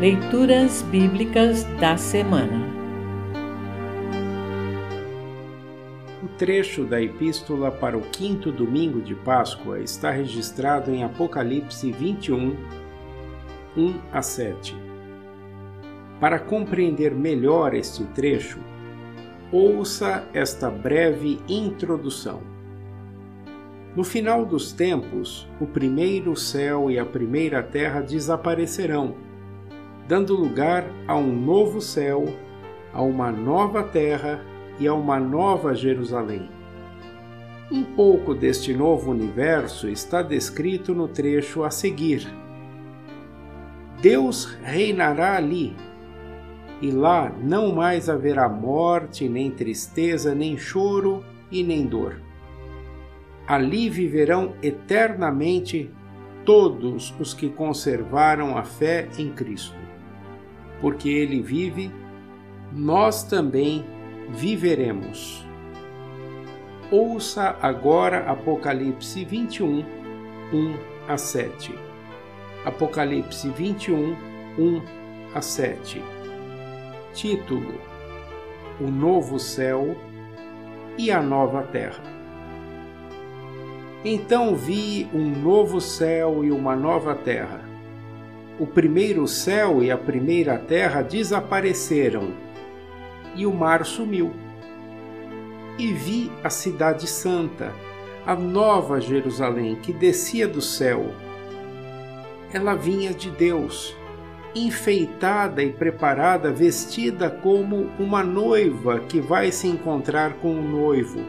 Leituras Bíblicas da Semana O trecho da Epístola para o quinto domingo de Páscoa está registrado em Apocalipse 21, 1 a 7. Para compreender melhor este trecho, ouça esta breve introdução. No final dos tempos, o primeiro céu e a primeira terra desaparecerão dando lugar a um novo céu, a uma nova terra e a uma nova Jerusalém. Um pouco deste novo universo está descrito no trecho a seguir. Deus reinará ali, e lá não mais haverá morte, nem tristeza, nem choro e nem dor. Ali viverão eternamente todos os que conservaram a fé em Cristo porque ele vive, nós também viveremos. Ouça agora Apocalipse 21, 1 a 7. Apocalipse 21, 1 a 7. Título: O Novo Céu e a Nova Terra. Então vi um novo céu e uma nova terra o primeiro céu e a primeira terra desapareceram e o mar sumiu. E vi a Cidade Santa, a nova Jerusalém que descia do céu. Ela vinha de Deus, enfeitada e preparada, vestida como uma noiva que vai se encontrar com o noivo.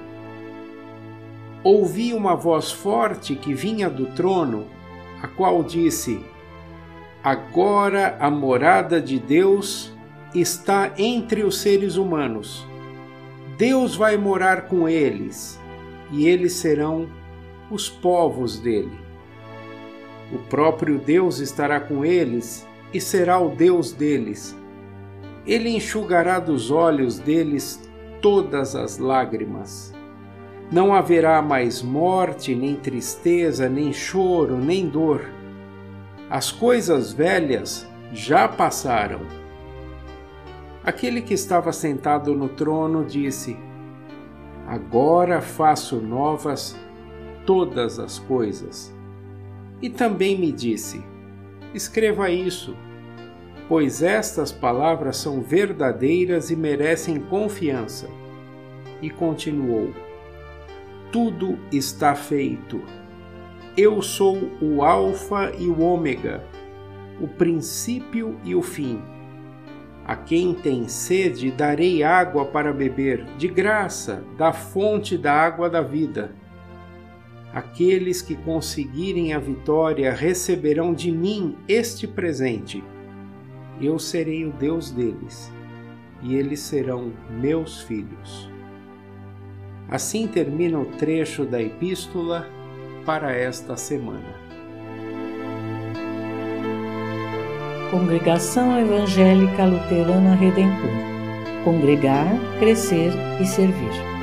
Ouvi uma voz forte que vinha do trono, a qual disse: Agora a morada de Deus está entre os seres humanos. Deus vai morar com eles e eles serão os povos dele. O próprio Deus estará com eles e será o Deus deles. Ele enxugará dos olhos deles todas as lágrimas. Não haverá mais morte, nem tristeza, nem choro, nem dor as coisas velhas já passaram. Aquele que estava sentado no trono disse: Agora faço novas todas as coisas. E também me disse: Escreva isso, pois estas palavras são verdadeiras e merecem confiança. E continuou: Tudo está feito eu sou o Alfa e o Ômega, o princípio e o fim. A quem tem sede darei água para beber, de graça, da fonte da água da vida. Aqueles que conseguirem a vitória receberão de mim este presente. Eu serei o Deus deles, e eles serão meus filhos. Assim termina o trecho da epístola para esta semana. Congregação Evangélica Luterana Redentor Congregar, Crescer e Servir.